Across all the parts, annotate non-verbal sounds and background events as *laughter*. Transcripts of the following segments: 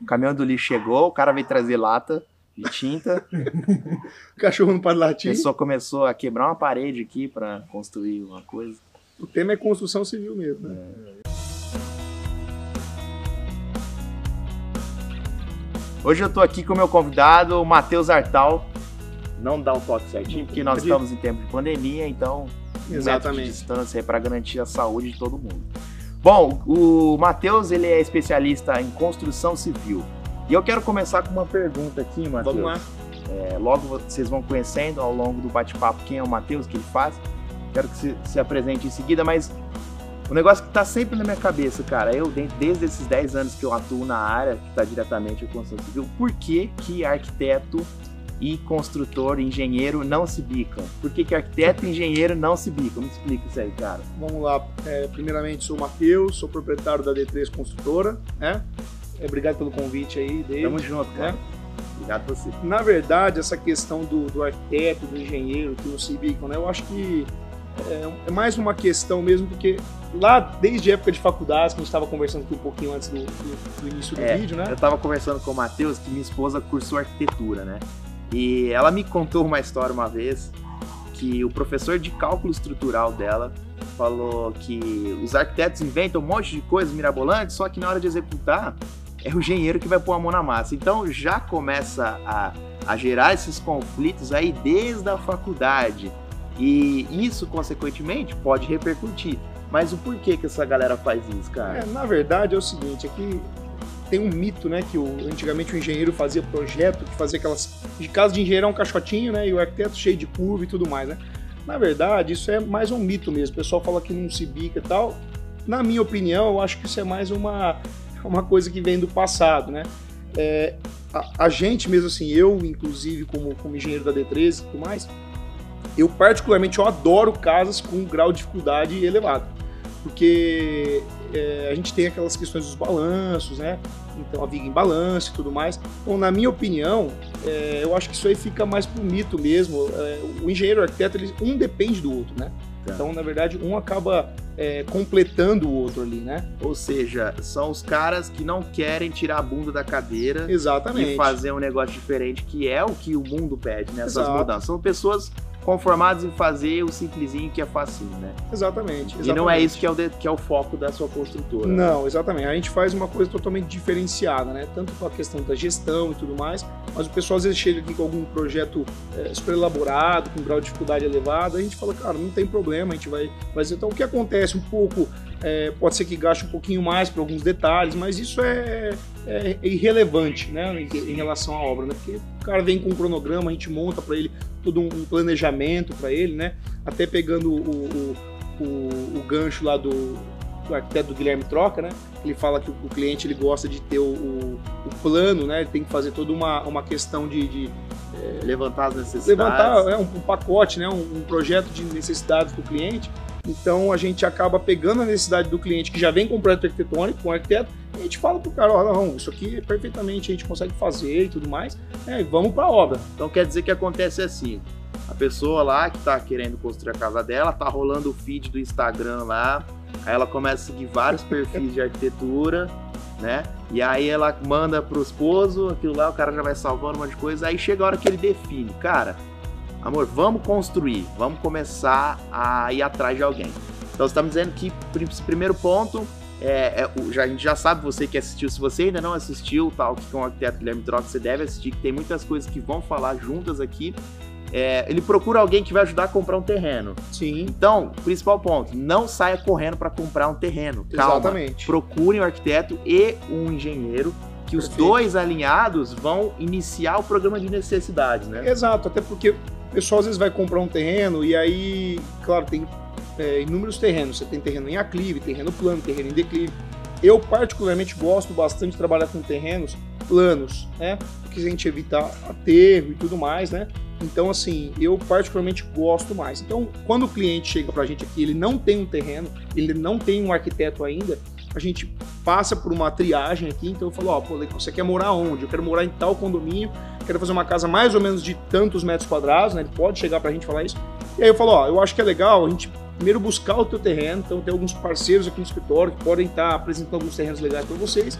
O caminhão do lixo chegou, o cara veio trazer lata de tinta. o cachorro não para A latir. pessoa começou a quebrar uma parede aqui para construir uma coisa. O tema é construção civil mesmo, né? Hoje eu tô aqui com o meu convidado, o Matheus Artal. Não dá o toque certinho, porque nós estamos em tempo de pandemia, então um metro de Exatamente. distância para garantir a saúde de todo mundo. Bom, o Matheus ele é especialista em construção civil. E eu quero começar com uma pergunta aqui, Matheus. Vamos lá. É, logo vocês vão conhecendo ao longo do bate-papo quem é o Matheus, o que ele faz. Quero que você se apresente em seguida, mas o negócio que tá sempre na minha cabeça, cara, eu de- desde esses 10 anos que eu atuo na área, que tá diretamente com construção civil, por que que arquiteto e construtor, engenheiro não se bicam? Por que que arquiteto e engenheiro não se bicam? Me explica isso aí, cara. Vamos lá. É, primeiramente, sou o Matheus, sou proprietário da D3 Construtora, né? É, obrigado pelo convite aí, David. Tamo junto, cara. Obrigado a você. Na verdade, essa questão do, do arquiteto, do engenheiro, que não se bicam, né? Eu acho que é, é mais uma questão mesmo, porque lá, desde a época de faculdade, que a gente estava conversando aqui um pouquinho antes do, do- do início do É, vídeo, né? Eu tava conversando com o Matheus que minha esposa cursou arquitetura, né? E ela me contou uma história uma vez que o professor de cálculo estrutural dela falou que os arquitetos inventam um monte de coisas mirabolantes, só que na hora de executar é o engenheiro que vai pôr a mão na massa. Então já começa a, a gerar esses conflitos aí desde a faculdade. E isso, consequentemente, pode repercutir. Mas o porquê que essa galera faz isso, cara? É, na verdade é o seguinte, é que tem um mito, né, que o, antigamente o engenheiro fazia projeto, que fazia aquelas... De casa de engenheiro é um caixotinho, né, e o arquiteto cheio de curva e tudo mais, né. Na verdade, isso é mais um mito mesmo. O pessoal fala que não se bica e tal. Na minha opinião, eu acho que isso é mais uma, uma coisa que vem do passado, né. É, a, a gente mesmo assim, eu inclusive como, como engenheiro da D13 e tudo mais, eu particularmente eu adoro casas com grau de dificuldade elevado porque é, a gente tem aquelas questões dos balanços, né? Então a viga em balanço e tudo mais. Então, na minha opinião, é, eu acho que isso aí fica mais pro mito mesmo. É, o engenheiro o arquiteto, ele, um depende do outro, né? Tá. Então, na verdade, um acaba é, completando o outro ali, né? Ou seja, são os caras que não querem tirar a bunda da cadeira Exatamente. e fazer um negócio diferente, que é o que o mundo pede nessas Exato. mudanças. São pessoas conformadas em fazer o simplesinho que é facinho, né? Exatamente, E não é exatamente. isso que é, o de- que é o foco da sua construtora. né? Não, exatamente. A gente faz uma coisa totalmente diferenciada, né? Tanto com a questão da gestão e tudo mais, mas o pessoal às vezes chega aqui com algum projeto é, super elaborado, com grau de dificuldade elevado, a gente fala, cara, não tem problema, a gente vai fazer. Então, o que acontece um pouco, é, pode ser que gaste um pouquinho mais para alguns detalhes, mas isso é, é irrelevante, né? Em, em relação à obra, né? Porque o cara vem com um cronograma, a gente monta para ele todo um, um planejamento para ele, né? Até pegando o, o, o, o gancho lá do, do arquiteto Guilherme Troca, né? Ele fala que o, cliente ele gosta de ter o, o, o plano, né? Ele tem que fazer toda uma, uma questão de, de Levantar as necessidades. levantar é, um, um pacote, né? Um, um projeto de necessidades do cliente. Então a gente acaba pegando a necessidade do cliente que já vem com o projeto arquitetônico, com o arquiteto, gente fala pro cara, ó, não, isso aqui perfeitamente a gente consegue fazer e tudo mais, é, vamos pra obra. Então quer dizer que acontece assim. A pessoa lá que tá querendo construir a casa dela, tá rolando o feed do Instagram lá, aí ela começa a seguir vários perfis de arquitetura, né? E aí ela manda pro esposo, aquilo lá, o cara já vai salvando um monte de coisa, aí chega a hora que ele define, cara, amor, vamos construir, vamos começar a ir atrás de alguém. Então você tá me dizendo que primeiro ponto é, é já, a gente já sabe, você que assistiu, se você ainda não assistiu, tal, que com o arquiteto Guilherme Troca, você deve assistir, que tem muitas coisas que vão falar juntas aqui. É, ele procura alguém que vai ajudar a comprar um terreno. Sim, Então, principal ponto, não saia correndo para comprar um terreno. Calma. exatamente. Procurem um arquiteto e um engenheiro, que os Perfeito. dois alinhados vão iniciar o programa de necessidades, né? Exato, até porque o pessoal às vezes vai comprar um terreno e aí, claro, tem é, inúmeros terrenos. Você tem terreno em aclive, terreno plano, terreno em declive. Eu particularmente gosto bastante de trabalhar com terrenos planos, né? Porque a gente evita aterro e tudo mais, né? Então, assim, eu particularmente gosto mais. Então, quando o cliente chega pra gente aqui, ele não tem um terreno, ele não tem um arquiteto ainda, a gente passa por uma triagem aqui, então eu falo, ó, você quer morar onde? Eu quero morar em tal condomínio, quero fazer uma casa mais ou menos de tantos metros quadrados, né? Ele pode chegar pra gente falar isso. E aí eu falo, ó, eu acho que é legal a gente primeiro buscar o teu terreno, então tem alguns parceiros aqui no escritório que podem estar apresentando alguns terrenos legais para vocês.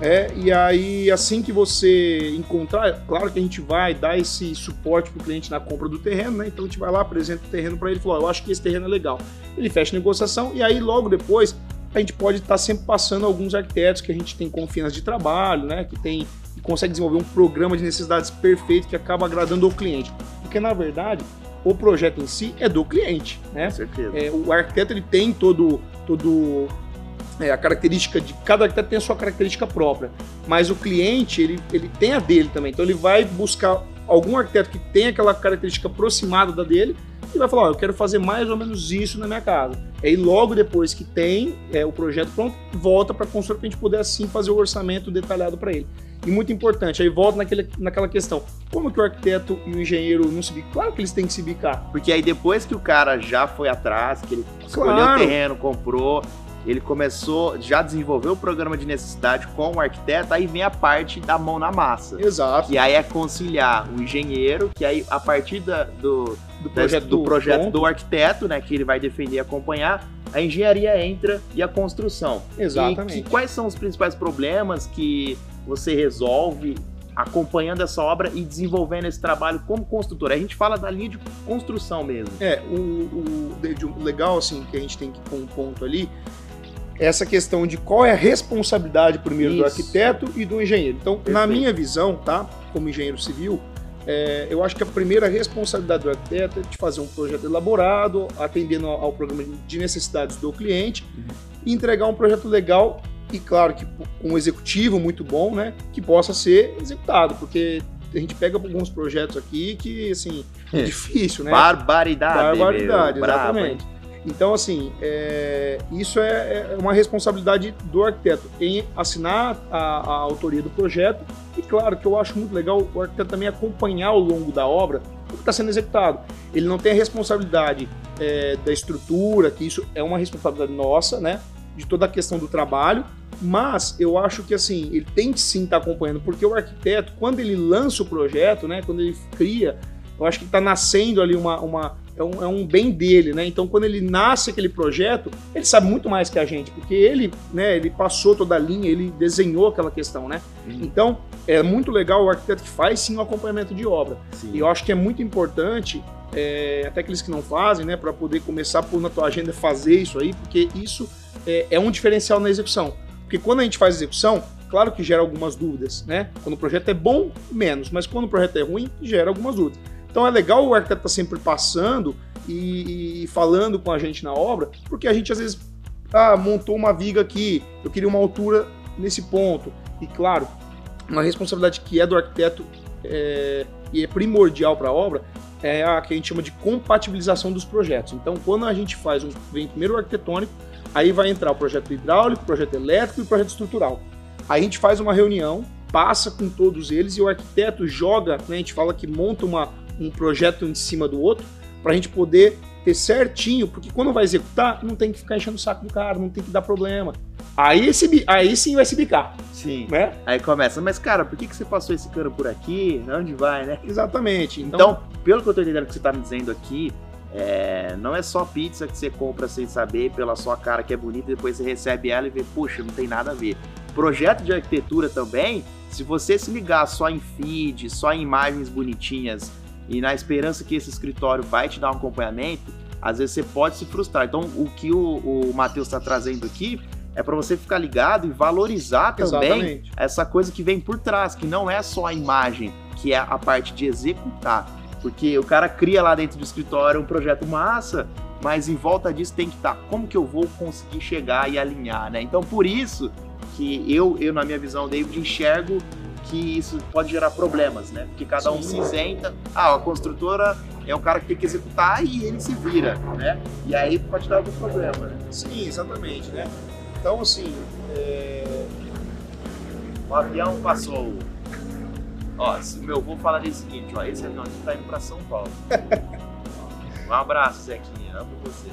É, e aí, assim que você encontrar, claro que a gente vai dar esse suporte para o cliente na compra do terreno, né? Então a gente vai lá, apresenta o terreno para ele e fala: eu acho que esse terreno é legal. Ele fecha a negociação e aí logo depois a gente pode estar tá sempre passando alguns arquitetos que a gente tem confiança de trabalho, né? Que tem que consegue desenvolver um programa de necessidades perfeito que acaba agradando o cliente. Porque na verdade o projeto em si é do cliente, né? Com certeza. É, o arquiteto ele tem todo todo é, a característica de cada arquiteto tem a sua característica própria, mas o cliente ele, ele tem a dele também. Então ele vai buscar algum arquiteto que tem aquela característica aproximada da dele e vai falar: eu quero fazer mais ou menos isso na minha casa. Aí logo depois que tem é, o projeto pronto, volta para a construtora para a gente poder assim fazer o orçamento detalhado para ele. E muito importante, aí volta naquele, naquela questão: como que o arquiteto e o engenheiro não se bicam? Claro que eles têm que se bicar. Porque aí depois que o cara já foi atrás, que ele escolheu claro. o terreno, comprou, ele começou, já desenvolveu o programa de necessidade com o arquiteto, aí vem a parte da mão na massa. Exato. E aí é conciliar o engenheiro, que aí a partir da, do, do projeto, do, projeto do arquiteto, né, que ele vai defender e acompanhar, a engenharia entra e a construção. Exatamente. E que, quais são os principais problemas que você resolve acompanhando essa obra e desenvolvendo esse trabalho como construtor. A gente fala da linha de construção mesmo. É, o, o, legal assim que a gente tem que pôr um ponto ali essa questão de qual é a responsabilidade primeiro Isso. do arquiteto e do engenheiro. Então, Perfeito. na minha visão, tá, como engenheiro civil, é, eu acho que a primeira responsabilidade do arquiteto é de fazer um projeto elaborado, atendendo ao, ao programa de necessidades do cliente, uhum. e entregar um projeto legal e, claro, que com um executivo muito bom, né, que possa ser executado, porque a gente pega alguns projetos aqui que, assim, é difícil, né? Barbaridade. Barbaridade, meu, exatamente. Bravo, então, assim, é, isso é, é, uma responsabilidade do arquiteto em assinar a, a, autoria do projeto. E claro que eu acho muito legal o arquiteto também acompanhar ao longo da obra o que está sendo executado. Ele não tem a responsabilidade é, da estrutura, que isso é uma responsabilidade nossa, né? De toda a questão do trabalho, mas eu acho que assim, ele tem que sim estar tá acompanhando, porque o arquiteto, quando ele lança o projeto, né? Quando ele cria, eu acho que está nascendo ali uma, uma é um, é um bem dele, né? Então, quando ele nasce aquele projeto, ele sabe muito mais que a gente, porque ele, né, ele passou toda a linha, ele desenhou aquela questão, né? Uhum. Então, é muito legal o arquiteto que faz sim o acompanhamento de obra. Sim. E eu acho que é muito importante, é, até aqueles que não fazem, né, para poder começar por na tua agenda fazer isso aí, porque isso é, é um diferencial na execução. Porque quando a gente faz execução, claro que gera algumas dúvidas, né? Quando o projeto é bom, menos, mas quando o projeto é ruim, gera algumas dúvidas. Então é legal o arquiteto estar tá sempre passando e, e, falando com a gente na obra, porque a gente às vezes ah, montou uma viga aqui, eu queria uma altura nesse ponto. E claro, uma responsabilidade que é do arquiteto é, e é primordial para a obra é a que a gente chama de compatibilização dos projetos. Então, quando a gente faz um vem primeiro o arquitetônico, aí vai entrar o projeto hidráulico, o projeto elétrico e o projeto estrutural. Aí a gente faz uma reunião, passa com todos eles e o arquiteto joga, né, a gente fala que monta uma, um projeto em cima do outro, para a gente poder ter certinho, porque quando vai executar, não tem que ficar enchendo o saco do cara, não tem que dar problema. Aí, esse, aí sim vai se bicar. Sim. Né? Aí começa, mas cara, por que, que você passou esse cano por aqui? Onde vai, né? Exatamente. Então, então pelo que eu tô entendendo que você tá me dizendo aqui, é, não é só pizza que você compra sem saber, pela sua cara que é bonita, e depois você recebe ela e vê, puxa, não tem nada a ver. Projeto de arquitetura também, se você se ligar só em feed, só em imagens bonitinhas, e na esperança que esse escritório vai te dar um acompanhamento, às vezes você pode se frustrar. Então, o que o, o Matheus está trazendo aqui é para você ficar ligado e valorizar também Exatamente. essa coisa que vem por trás, que não é só a imagem, que é a parte de executar. Porque o cara cria lá dentro do escritório um projeto massa, mas em volta disso tem que estar tá, como que eu vou conseguir chegar e alinhar, né? Então, por isso que eu, eu na minha visão, David, enxergo que isso pode gerar problemas, né? Porque cada um se isenta. Ah, a construtora é o cara que tem que executar e ele se vira, né? E aí pode dar algum problema, né? Sim, exatamente, né? Então, assim, é... o avião passou. Ó, meu avô falaria o seguinte, ó, esse avião aqui tá indo para São Paulo. *laughs* um abraço, Zequinha, amo você.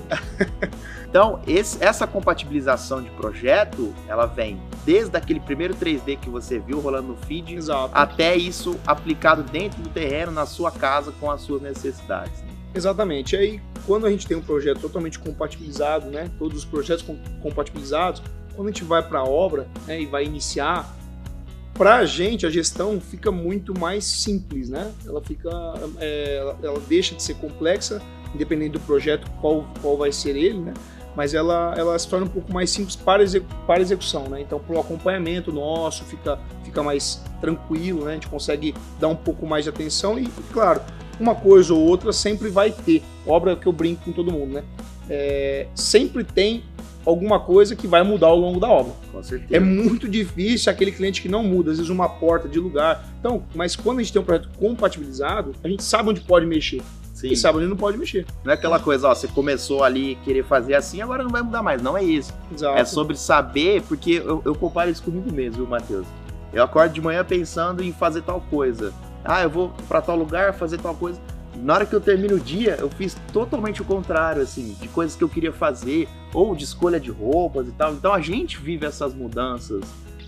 *laughs* Então, esse, essa compatibilização de projeto, ela vem desde aquele primeiro 3D que você viu rolando no feed, Exato. até isso aplicado dentro do terreno, na sua casa, com as suas necessidades. Né? Exatamente. Aí, quando a gente tem um projeto totalmente compatibilizado, né, todos os projetos compatibilizados, quando a gente vai para a obra né, e vai iniciar, para a gente a gestão fica muito mais simples, né? Ela fica, é, ela, ela, deixa de ser complexa, independente do projeto qual, qual vai ser ele, né? Mas ela, ela se torna um pouco mais simples para, execu para execução, né? Então, para o acompanhamento nosso fica, fica mais tranquilo, né? A gente consegue dar um pouco mais de atenção e, claro, uma coisa ou outra sempre vai ter. Obra que eu brinco com todo mundo, né? É, sempre tem alguma coisa que vai mudar ao longo da obra. Com certeza. É muito difícil aquele cliente que não muda, às vezes uma porta de lugar. Então, mas quando a gente tem um projeto compatibilizado, a gente sabe onde pode mexer. Sim. E sabe onde não pode mexer. Não é aquela coisa, ó, você começou ali querer fazer assim, agora não vai mudar mais. Não é isso. Exato. É sobre saber, porque eu, eu comparo isso comigo mesmo, viu, Matheus? Eu acordo de manhã pensando em fazer tal coisa. Ah, eu vou para tal lugar fazer tal coisa na hora que eu termino o dia, eu fiz totalmente o contrário, assim, de coisas que eu queria fazer, ou de escolha de roupas e tal. Então a gente vive essas mudanças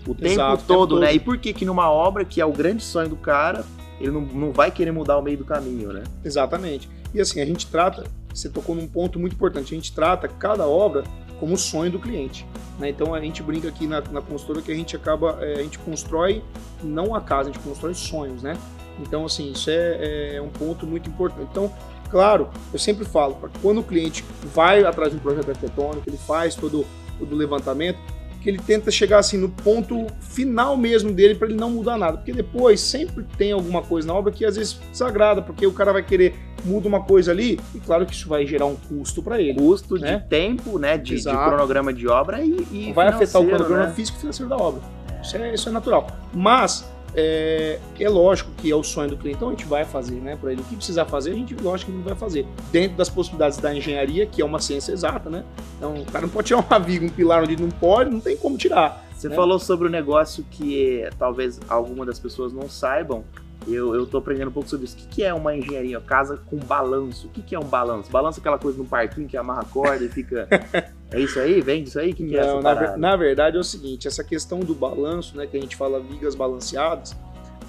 o tempo, Exato, todo, tempo né? Todo. E por que que numa obra que é o grande sonho do cara, ele não, não vai querer mudar o meio do caminho, né? Exatamente. E assim, a gente trata, você tocou num ponto muito importante, a gente trata cada obra como o sonho do cliente. Né? Então a gente brinca aqui na, na consultora que a gente acaba, é, a gente constrói não a casa, a gente constrói sonhos, né? Então, assim, isso é, é um ponto muito importante. Então, claro, eu sempre falo, quando o cliente vai atrás de um projeto arquitetônico, ele faz todo o levantamento, que ele tenta chegar assim no ponto final mesmo dele para ele não mudar nada, porque depois sempre tem alguma coisa na obra que às vezes desagrada, porque o cara vai querer muda uma coisa ali e claro que isso vai gerar um custo para ele, custo né? de tempo, né, de, de, cronograma de obra e, e vai afetar o cronograma né? físico e financeiro da obra. Isso é, isso é natural, mas é, é, lógico que é o sonho do cliente, então a gente vai fazer, né, para ele. O que precisar fazer, a gente, lógico que ele vai fazer. Dentro das possibilidades da engenharia, que é uma ciência exata, né? Então, o cara não pode tirar uma viga, um pilar onde não pode, não tem como tirar. Você né? falou sobre o um negócio que talvez alguma das pessoas não saibam, eu, eu tô aprendendo um pouco sobre isso. O que, que é uma engenharia? Casa com balanço. O que, que é um balanço? Balanço é aquela coisa no parquinho que amarra a corda e fica. *laughs* é isso aí? Vem disso aí? Que, que é essa na, na, verdade é o seguinte: essa questão do balanço, né, que a gente fala vigas balanceadas,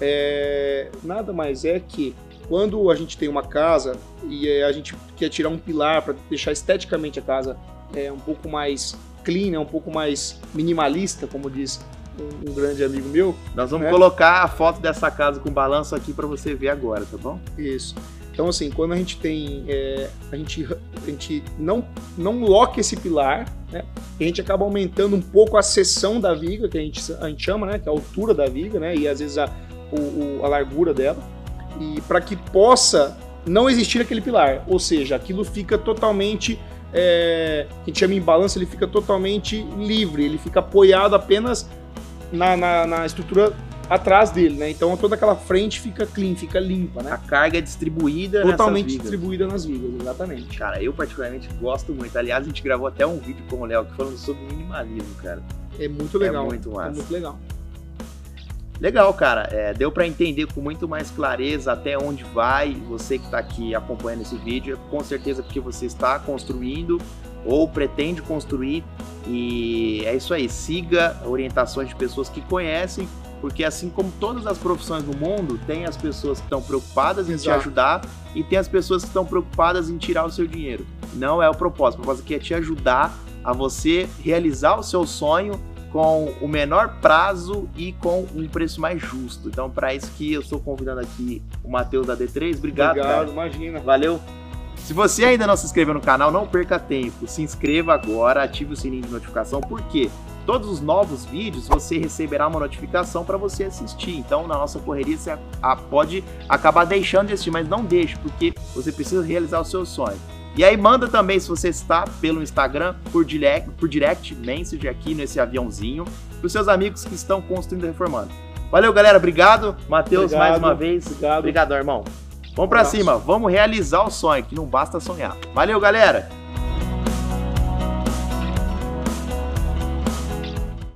é, nada mais é que quando a gente tem uma casa e a gente quer tirar um pilar para deixar esteticamente a casa é, um pouco mais clean, né, um pouco mais minimalista, como diz um, grande amigo meu. Nós vamos né? colocar a foto dessa casa com balanço aqui para você ver agora, tá bom? Isso. Então, assim, quando a gente tem. É, a, gente, a gente não, não loca esse pilar, né? A gente acaba aumentando um pouco a seção da viga, que a gente, a gente chama, né? Que é a altura da viga, né? E às vezes a, o, o, a largura dela. E para que possa não existir aquele pilar. Ou seja, aquilo fica totalmente. É, a gente chama em balanço, ele fica totalmente livre, ele fica apoiado apenas na, na, na estrutura atrás dele, né? Então toda aquela frente fica clean, fica limpa, né? A carga é distribuída Totalmente distribuída nas vigas, exatamente. Cara, eu particularmente gosto muito. Aliás, a gente gravou até um vídeo com o Léo falando sobre minimalismo, cara. É muito legal. É muito massa. É muito legal. Legal, cara. É, deu para entender com muito mais clareza até onde vai. Você que está aqui acompanhando esse vídeo, com certeza porque você está construindo ou pretende construir. E é isso aí. Siga orientações de pessoas que conhecem, porque assim como todas as profissões do mundo, tem as pessoas que estão preocupadas em Exato. te ajudar e tem as pessoas que estão preocupadas em tirar o seu dinheiro. Não é o propósito. O propósito aqui é te ajudar a você realizar o seu sonho com o menor prazo e com um preço mais justo. Então, para isso que eu estou convidando aqui o Matheus da D3. Obrigado, Obrigado, cara. imagina. Valeu. Se você ainda não se inscreveu no canal, não perca tempo. Se inscreva agora, ative o sininho de notificação, porque todos os novos vídeos você receberá uma notificação para você assistir. Então, na nossa correria, você pode acabar deixando de assistir, mas não deixe, porque você precisa realizar o seu sonho. E aí manda também se você está pelo Instagram por direct, por direct message aqui nesse aviãozinho para os seus amigos que estão construindo e reformando. Valeu, galera. Obrigado. Matheus, mais uma vez. Obrigado. Obrigado, irmão. Vamos para cima. Vamos realizar o sonho, que não basta sonhar. Valeu, galera.